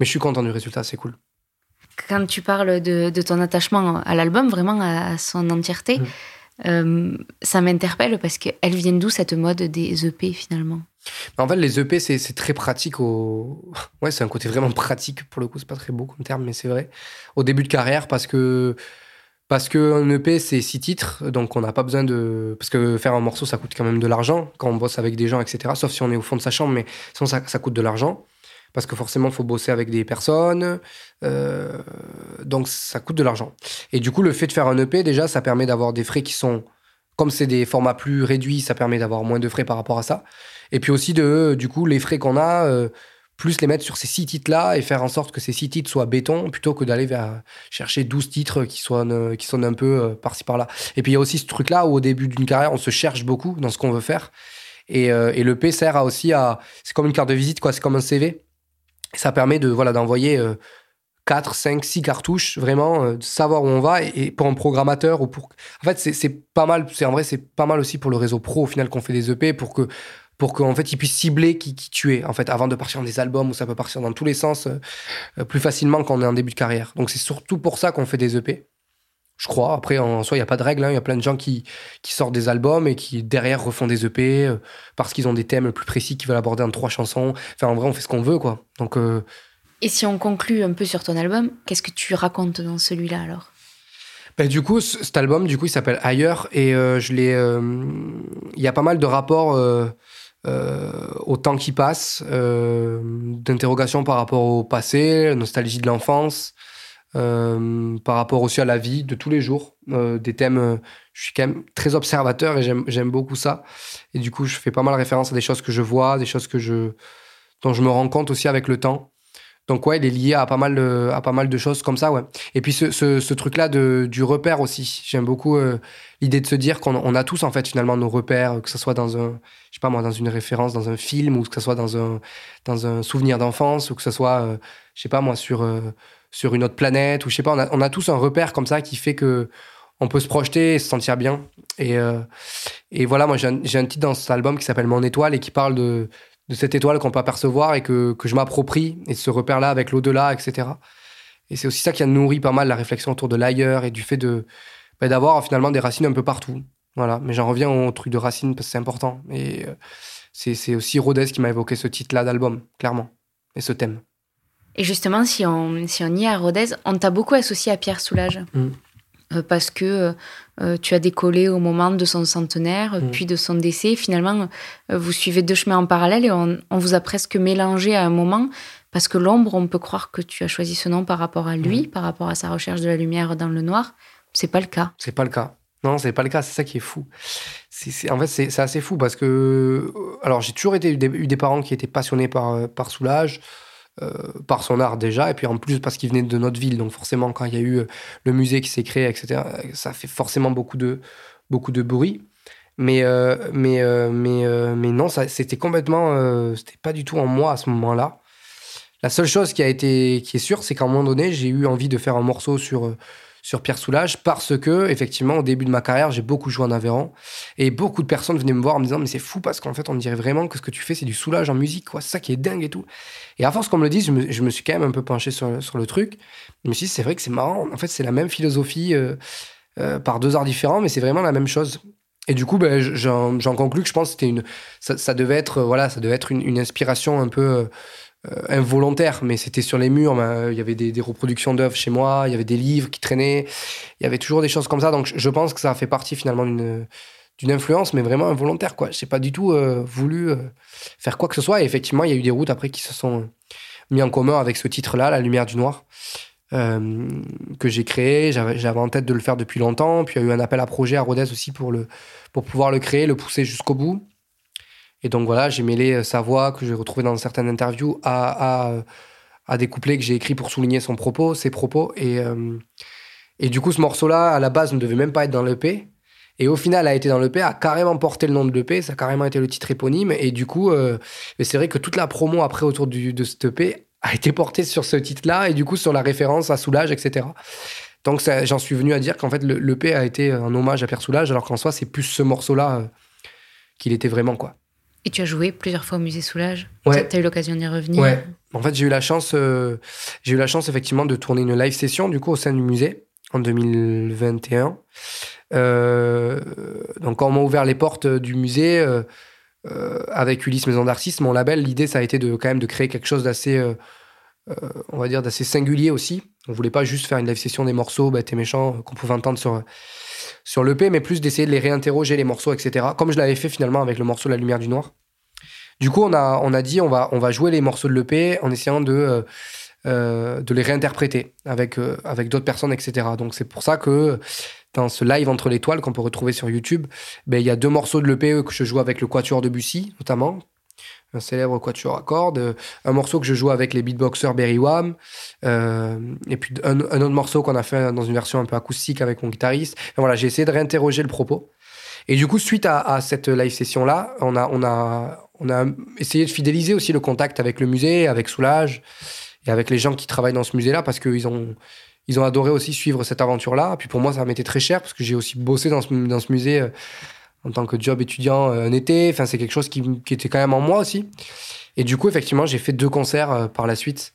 Mais je suis content du résultat, c'est cool. Quand tu parles de, ton attachement à l'album, vraiment à, son entièreté, mmh. euh, ça m'interpelle parce qu'elle vient d'où cette mode des EP finalement? En fait, les EP, c'est très pratique. Au... Ouais, c'est un côté vraiment pratique. Pour le coup, c'est pas très beau comme terme, mais c'est vrai. Au début de carrière, parce que parce qu'un EP, c'est six titres, donc on n'a pas besoin de. Parce que faire un morceau, ça coûte quand même de l'argent quand on bosse avec des gens, etc. Sauf si on est au fond de sa chambre, mais sinon, ça, coûte de l'argent. Parce que forcément, il faut bosser avec des personnes. Euh, donc, ça coûte de l'argent. Et du coup, le fait de faire un EP, déjà, ça permet d'avoir des frais qui sont. Comme c'est des formats plus réduits, ça permet d'avoir moins de frais par rapport à ça. Et puis aussi, de, du coup, les frais qu'on a. Euh, plus les mettre sur ces six titres-là et faire en sorte que ces six titres soient béton plutôt que d'aller chercher 12 titres qui sonnent, qui sonnent un peu euh, par-ci par-là. Et puis il y a aussi ce truc-là où au début d'une carrière, on se cherche beaucoup dans ce qu'on veut faire. Et, euh, le P sert à aussi à. C'est comme une carte de visite, quoi. C'est comme un CV. ça permet de voilà d'envoyer 4, 5, 6 cartouches, vraiment, euh, de savoir où on va. Et, pour un programmateur ou pour. En fait, c'est pas mal. C'est en vrai, c'est pas mal aussi pour le réseau pro au final qu'on fait des EP pour que pour qu'en fait, ils puissent cibler qui, qui tu es, en fait, avant de partir dans des albums où ça peut partir dans tous les sens euh, euh, plus facilement quand on est en début de carrière. Donc, c'est surtout pour ça qu'on fait des EP. Je crois. Après, en soi, il n'y a pas de règle. Hein. Il y a plein de gens qui, qui sortent des albums et qui, derrière, refont des EP euh, parce qu'ils ont des thèmes plus précis qu'ils veulent aborder en trois chansons. Enfin, en vrai, on fait ce qu'on veut, quoi. Donc. Et si on conclut un peu sur ton album, qu'est-ce que tu racontes dans celui-là alors? Ben, du coup, cet album, du coup, il s'appelle Ailleurs et je l'ai. Il y a pas mal de rapports euh, au temps qui passe, euh, d'interrogations par rapport au passé, nostalgie de l'enfance, par rapport aussi à la vie de tous les jours, des thèmes. je suis quand même très observateur et j'aime beaucoup ça. Et du coup, je fais pas mal référence à des choses que je vois, des choses que je, dont je me rends compte aussi avec le temps. Donc ouais, il est lié à pas mal de, à pas mal de choses comme ça, ouais. Et puis ce, ce, truc-là du repère aussi. J'aime beaucoup euh, l'idée de se dire qu'on a tous en fait finalement nos repères, que ce soit dans un, je sais pas moi, dans une référence, dans un film, ou que ce soit dans un, dans un souvenir d'enfance, ou que ce soit, euh, je sais pas moi, sur, euh, sur une autre planète, ou je sais pas, on a, on tous un repère comme ça qui fait que on peut se projeter et se sentir bien. Et, et voilà, moi j'ai un, un titre dans cet album qui s'appelle Mon étoile et qui parle de de cette étoile qu'on peut apercevoir et que, que je m'approprie, et ce repère-là avec l'au-delà, etc. Et c'est aussi ça qui a nourri pas mal la réflexion autour de l'ailleurs et du fait de bah, d'avoir finalement des racines un peu partout. Voilà. Mais j'en reviens au truc de racines parce que c'est important. Et euh, c'est aussi Rodez qui m'a évoqué ce titre-là d'album, clairement, et ce thème. Et justement, si on, si on y est à Rodez, on t'a beaucoup associé à Pierre Soulages. Mmh. Euh, parce que euh, euh, tu as décollé au moment de son centenaire, mm. puis de son décès. Finalement, vous suivez deux chemins en parallèle et on, vous a presque mélangé à un moment. Parce que l'ombre, on peut croire que tu as choisi ce nom par rapport à lui, mm. par rapport à sa recherche de la lumière dans le noir. C'est pas le cas. C'est pas le cas. Non, c'est pas le cas. C'est ça qui est fou. En fait, c'est, assez fou parce que. Alors, j'ai toujours été, eu, des, parents qui étaient passionnés par, par Soulage. Euh, par son art déjà, et puis en plus parce qu'il venait de notre ville. Donc forcément, quand il y a eu euh, le musée qui s'est créé, etc., ça fait forcément beaucoup de, beaucoup de bruit. Mais, euh, mais, mais, mais non, c'était complètement. c'était pas du tout en moi à ce moment-là. La seule chose qui a été qui est sûre, c'est qu'à un moment donné, j'ai eu envie de faire un morceau sur sur Pierre Soulages parce que, effectivement, au début de ma carrière, j'ai beaucoup joué en Aveyron et beaucoup de personnes venaient me voir en me disant Mais c'est fou parce qu'en fait, on dirait vraiment que ce que tu fais, c'est du soulage en musique, quoi. C'est ça qui est dingue et tout. Et à force qu'on me le dise, je me, suis quand même un peu penché sur, sur le truc. Je me suis dit C'est vrai que c'est marrant. En fait, c'est la même philosophie euh, euh, par deux arts différents, mais c'est vraiment la même chose. Et du coup, ben, j'en conclus que je pense que c'était une, ça, devait être, voilà, ça devait être une, inspiration un peu euh, euh, involontaire, mais c'était sur les murs. Il y avait des, reproductions d'œuvres chez moi, il y avait des livres qui traînaient, il y avait toujours des choses comme ça. Donc je pense que ça a fait partie finalement d'une influence, mais vraiment involontaire. quoi. n'ai pas du tout euh, voulu euh, faire quoi que ce soit. Et effectivement, il y a eu des routes après qui se sont mis en commun avec ce titre-là, La Lumière du Noir, que j'ai créé. J'avais en tête de le faire depuis longtemps. Puis il y a eu un appel à projet à Rodez aussi pour, le, pour pouvoir le créer, le pousser jusqu'au bout. Et donc voilà, j'ai mêlé euh, sa voix que j'ai retrouvée dans certaines interviews à, à, à, des couplets que j'ai écrits pour souligner son propos, ses propos. Et, euh, et du coup, ce morceau-là, à la base, ne devait même pas être dans l'EP. Et au final, a été dans l'EP, a carrément porté le nom de l'EP, ça a carrément été le titre éponyme. Et du coup, euh, c'est vrai que toute la promo après autour de cet EP a été portée sur ce titre-là et du coup sur la référence à Soulage, etc. Donc j'en suis venu à dire qu'en fait l'EP a été un hommage à Pierre Soulage, alors qu'en soi c'est plus ce morceau-là qu'il était vraiment quoi. Et tu as joué plusieurs fois au musée Soulage. Ouais. Tu as eu l'occasion d'y revenir. Ouais. En fait, j'ai eu la chance, euh, j'ai eu la chance effectivement de tourner une live session du coup au sein du musée en 2021. Euh, donc quand on m'a ouvert les portes du musée euh, avec Ulysse Maison d'Artistes, mon label, l'idée ça a été de quand même de créer quelque chose d'assez, on va dire d'assez singulier aussi. On voulait pas juste faire une live session des morceaux, bah, t'es méchant, qu'on pouvait entendre sur sur l'EP, mais plus d'essayer de les réinterroger, les morceaux, etc. Comme je l'avais fait finalement avec le morceau La Lumière du Noir. Du coup, on a, on a dit on va, on va jouer les morceaux de l'EP en essayant de, euh, euh, de les réinterpréter avec, euh, avec d'autres personnes, etc. Donc c'est pour ça que dans ce live entre les toiles qu'on peut retrouver sur YouTube, ben, il y a deux morceaux de l'EP que je joue avec le Quatuor de Bussy, notamment, un célèbre quatuor à cordes, un morceau que je joue avec les beatboxers Berry Wham, euh, et puis un, autre morceau qu'on a fait dans une version un peu acoustique avec mon guitariste. voilà, j'ai essayé de réinterroger le propos. Et du coup, suite à, cette live session-là, on a, on, a, on a essayé de fidéliser aussi le contact avec le musée, avec Soulage, et avec les gens qui travaillent dans ce musée-là, parce qu'ils ont, ils ont adoré aussi suivre cette aventure-là. Puis pour moi, ça m'était très cher, parce que j'ai aussi bossé dans ce, dans ce musée euh, en tant que job étudiant euh, un été. Enfin, c'est quelque chose qui, qui, était quand même en moi aussi. Et du coup, effectivement, j'ai fait deux concerts euh, par la suite.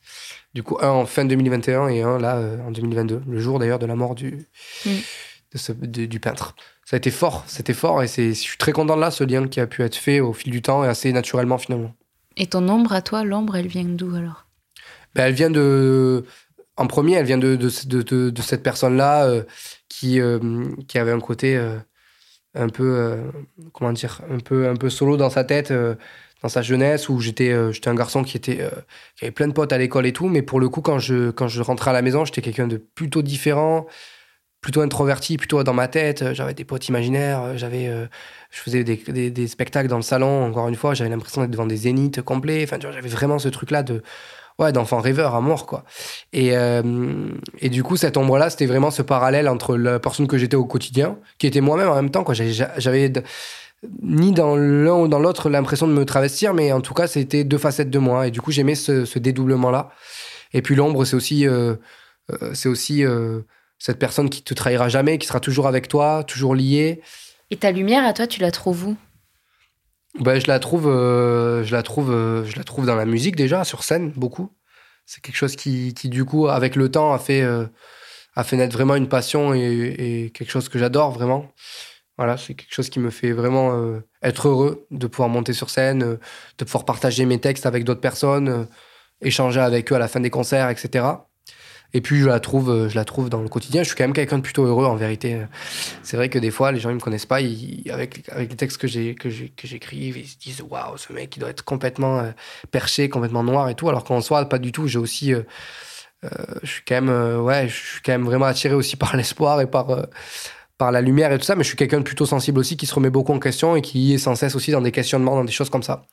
Du coup, un en fin 2021 et un là euh, en 2022, le jour d'ailleurs de la mort du, mm. de du peintre. Ça a été fort, c'était fort et je suis très content de là, ce lien qui a pu être fait au fil du temps et assez naturellement finalement. Et ton ombre à toi, l'ombre, elle vient d'où alors? Ben, Elle vient de. En premier, elle vient de, de, de, de cette personne-là qui, qui avait un côté un peu, euh, comment dire, un peu, un peu solo dans sa tête, euh, dans sa jeunesse où j'étais euh, j'étais un garçon qui était qui avait plein de potes à l'école et tout. Mais pour le coup quand je quand je rentrais à la maison j'étais quelqu'un de plutôt différent plutôt introverti plutôt dans ma tête. J'avais des potes imaginaires j'avais je faisais des, des, spectacles dans le salon encore une fois. J'avais l'impression d'être devant des zéniths complets. Enfin j'avais vraiment ce truc là de ouais d'enfant rêveur à mort quoi et et du coup cette ombre là c'était vraiment ce parallèle entre la personne que j'étais au quotidien qui était moi-même en même temps quoi j'avais ni dans l'un ou dans l'autre l'impression de me travestir, mais en tout cas, c'était deux facettes de moi. Et du coup, j'aimais ce, dédoublement-là. Et puis l'ombre, c'est aussi, euh, euh, c'est aussi euh, cette personne qui te trahira jamais, qui sera toujours avec toi, toujours liée. Et ta lumière, à toi, tu la trouves où? Ben, je la trouve, je la trouve, je la trouve dans la musique déjà, sur scène beaucoup. C'est quelque chose qui, qui, du coup, avec le temps, a fait, a fait naître vraiment une passion et, et quelque chose que j'adore vraiment. Voilà, c'est quelque chose qui me fait vraiment euh, être heureux de pouvoir monter sur scène, euh, de pouvoir partager mes textes avec d'autres personnes, euh, échanger avec eux à la fin des concerts, etc. Et puis je la trouve, je la trouve dans le quotidien. Je suis quand même quelqu'un de plutôt heureux en vérité. C'est vrai que des fois les gens ils me connaissent pas, avec les textes que j'ai j'écris, ils se disent waouh ce mec il doit être complètement perché, complètement noir et tout. Alors qu'en soi pas du tout. J'ai aussi je suis quand même ouais je suis quand même vraiment attiré aussi par l'espoir et par par la lumière et tout ça, mais je suis quelqu'un de plutôt sensible aussi, qui se remet beaucoup en question et qui est sans cesse aussi dans des questionnements, dans des choses comme ça.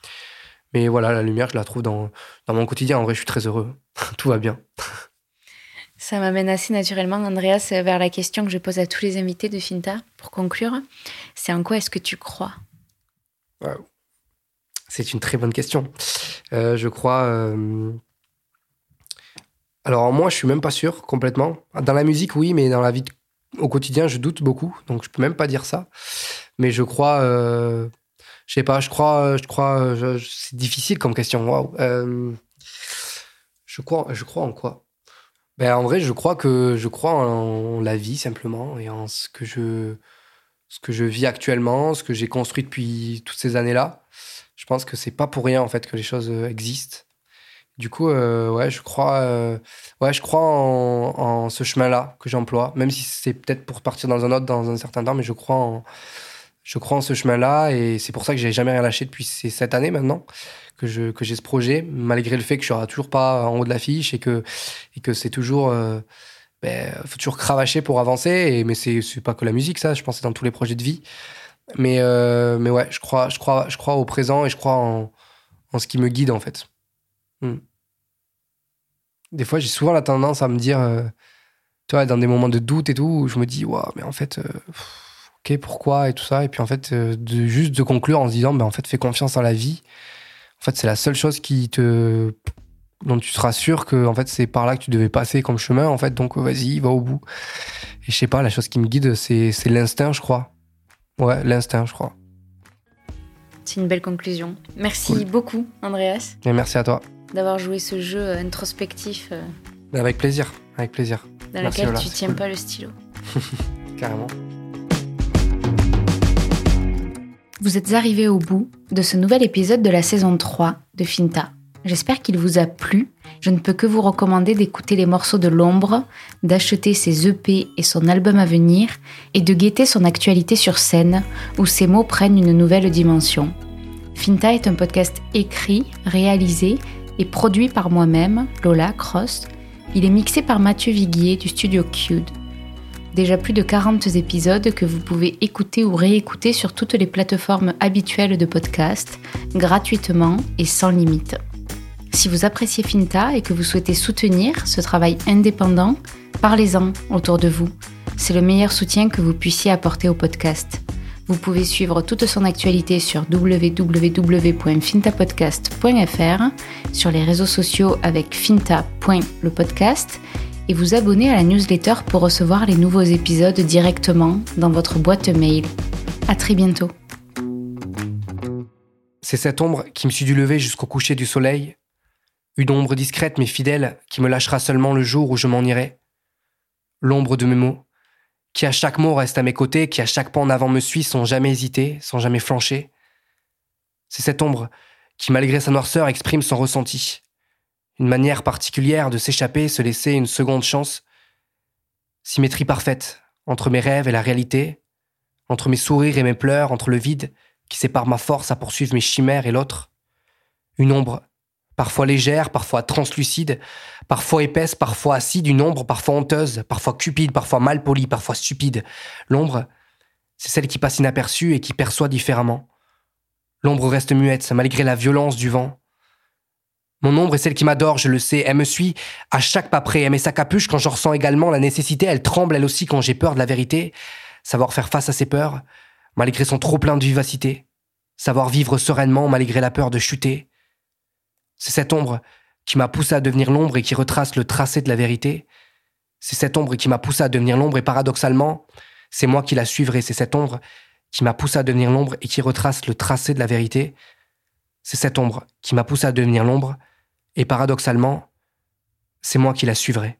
Mais voilà, la lumière, je la trouve dans, dans mon quotidien. En vrai, je suis très heureux. tout va bien. Ça m'amène assez naturellement, Andreas, vers la question que je pose à tous les invités de Finta pour conclure. C'est en quoi est-ce que tu crois? C'est une très bonne question. Euh, je crois. Euh, alors, moi, je suis même pas sûr complètement. Dans la musique, oui, mais dans la vie au quotidien, je doute beaucoup, donc je peux même pas dire ça. Mais je crois, euh, je sais pas, je crois, je crois, c'est difficile comme question. Waouh. Euh, je crois, je crois en quoi? Ben en vrai, je crois que je crois en, la vie simplement et en ce que je, ce que je vis actuellement, ce que j'ai construit depuis toutes ces années-là. Je pense que c'est pas pour rien en fait que les choses existent. Du coup, euh, ouais, je crois, euh, ouais, je crois en, ce chemin-là que j'emploie, même si c'est peut-être pour partir dans un autre dans un certain temps, mais je crois en, je crois en ce chemin-là et c'est pour ça que j'ai jamais rien lâché depuis ces sept années maintenant que j'ai ce projet, malgré le fait que je serai toujours pas en haut de l'affiche et que et que c'est toujours euh, ben, faut toujours cravacher pour avancer. Mais c'est c'est pas que la musique, ça. Je pense c'est dans tous les projets de vie. Mais euh, mais ouais, je crois je crois je crois au présent et je crois en ce qui me guide en fait. Hmm. Des fois, j'ai souvent la tendance à me dire, euh, dans des moments de doute et tout, où je me dis, waouh, mais en fait, euh, ok, pourquoi et tout ça. Et puis en fait, euh, de, juste de conclure en se disant, ben en fait, fais confiance en la vie. En fait, c'est la seule chose qui te dont tu seras sûr que en fait c'est par là que tu devais passer comme chemin en fait donc vas-y va au bout et je sais pas la chose qui me guide c'est l'instinct je crois ouais l'instinct je crois c'est une belle conclusion merci beaucoup Andreas et merci à toi d'avoir joué ce jeu introspectif. Euh, avec plaisir, avec plaisir. Dans lequel tu tiens pas le stylo. Carrément. Vous êtes arrivé au bout de ce nouvel épisode de la saison 3 de Finta. J'espère qu'il vous a plu. Je ne peux que vous recommander d'écouter les morceaux de l'ombre, d'acheter ses EP et son album à venir, et de guetter son actualité sur scène, où ses mots prennent une nouvelle dimension. Finta est un podcast écrit, réalisé et produit par moi-même, Lola Cross. Il est mixé par Mathieu Viguier du studio Cude. Déjà plus de 40 épisodes que vous pouvez écouter ou réécouter sur toutes les plateformes habituelles de podcast, gratuitement et sans limite. Si vous appréciez Finta et que vous souhaitez soutenir ce travail indépendant, parlez-en autour de vous. C'est le meilleur soutien que vous puissiez apporter au podcast. Vous pouvez suivre toute son actualité sur www.fintapodcast.fr, sur les réseaux sociaux avec finta.lepodcast et vous abonner à la newsletter pour recevoir les nouveaux épisodes directement dans votre boîte mail. À très bientôt. C'est cette ombre qui me suit du lever jusqu'au coucher du soleil, une ombre discrète mais fidèle qui me lâchera seulement le jour où je m'en irai. L'ombre de mes mots, qui à chaque mot reste à mes côtés, qui à chaque pas en avant me suit sans jamais hésiter, sans jamais flancher. C'est cette ombre qui, malgré sa noirceur, exprime son ressenti. Une manière particulière de s'échapper, se laisser une seconde chance. Symétrie parfaite entre mes rêves et la réalité, entre mes sourires et mes pleurs, entre le vide qui sépare ma force à poursuivre mes chimères et l'autre. Une ombre, parfois légère, parfois translucide, parfois épaisse, parfois acide, une ombre parfois honteuse, parfois cupide, parfois mal polie, parfois stupide. L'ombre, c'est celle qui passe inaperçue et qui perçoit différemment. L'ombre reste muette malgré la violence du vent. Mon ombre est celle qui m'adore, je le sais. Elle me suit à chaque pas près. Elle met sa capuche quand j'en ressens également la nécessité. Elle tremble elle aussi quand j'ai peur de la vérité. Savoir faire face à ses peurs, malgré son trop plein de vivacité. Savoir vivre sereinement malgré la peur de chuter. C'est cette ombre qui m'a poussé à devenir l'ombre et qui retrace le tracé de la vérité. C'est cette ombre qui m'a poussé à devenir l'ombre et paradoxalement, c'est moi qui la suivrai. C'est cette ombre qui m'a poussé à devenir l'ombre et qui retrace le tracé de la vérité. C'est cette ombre qui m'a poussé à devenir l'ombre et paradoxalement, c'est moi qui la suivrai.